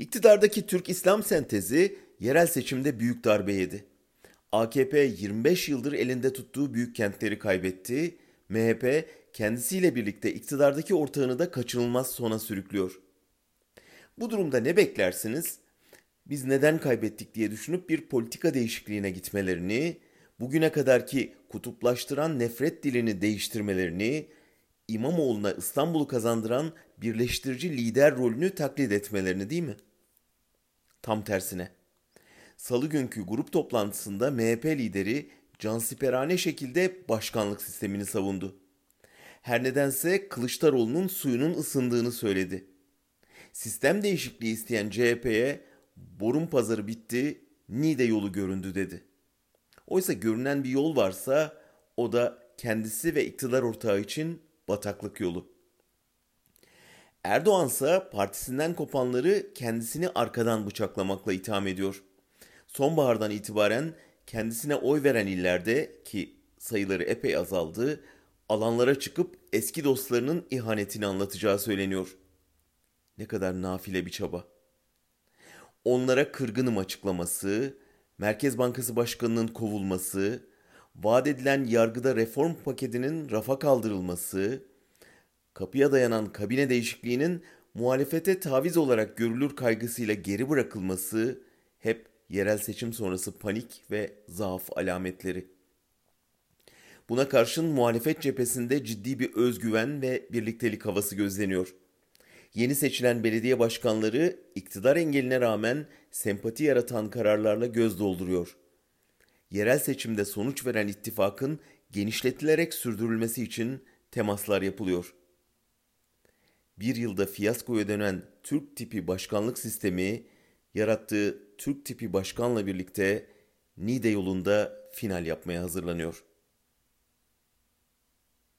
İktidardaki Türk İslam sentezi yerel seçimde büyük darbe yedi. AKP 25 yıldır elinde tuttuğu büyük kentleri kaybetti. MHP kendisiyle birlikte iktidardaki ortağını da kaçınılmaz sona sürüklüyor. Bu durumda ne beklersiniz? Biz neden kaybettik diye düşünüp bir politika değişikliğine gitmelerini, bugüne kadarki kutuplaştıran nefret dilini değiştirmelerini, İmamoğlu'na İstanbul'u kazandıran birleştirici lider rolünü taklit etmelerini değil mi? Tam tersine. Salı günkü grup toplantısında MHP lideri cansiperane şekilde başkanlık sistemini savundu. Her nedense Kılıçdaroğlu'nun suyunun ısındığını söyledi. Sistem değişikliği isteyen CHP'ye borun pazarı bitti, Nide yolu göründü dedi. Oysa görünen bir yol varsa o da kendisi ve iktidar ortağı için bataklık yolu. Erdoğan ise partisinden kopanları kendisini arkadan bıçaklamakla itham ediyor. Sonbahardan itibaren kendisine oy veren illerde ki sayıları epey azaldı, alanlara çıkıp eski dostlarının ihanetini anlatacağı söyleniyor. Ne kadar nafile bir çaba. Onlara kırgınım açıklaması, Merkez Bankası Başkanı'nın kovulması, vaat edilen yargıda reform paketinin rafa kaldırılması, kapıya dayanan kabine değişikliğinin muhalefete taviz olarak görülür kaygısıyla geri bırakılması hep yerel seçim sonrası panik ve zaaf alametleri. Buna karşın muhalefet cephesinde ciddi bir özgüven ve birliktelik havası gözleniyor. Yeni seçilen belediye başkanları iktidar engeline rağmen sempati yaratan kararlarla göz dolduruyor. Yerel seçimde sonuç veren ittifakın genişletilerek sürdürülmesi için temaslar yapılıyor. Bir yılda fiyaskoya dönen Türk tipi başkanlık sistemi yarattığı Türk tipi başkanla birlikte Nide yolunda final yapmaya hazırlanıyor.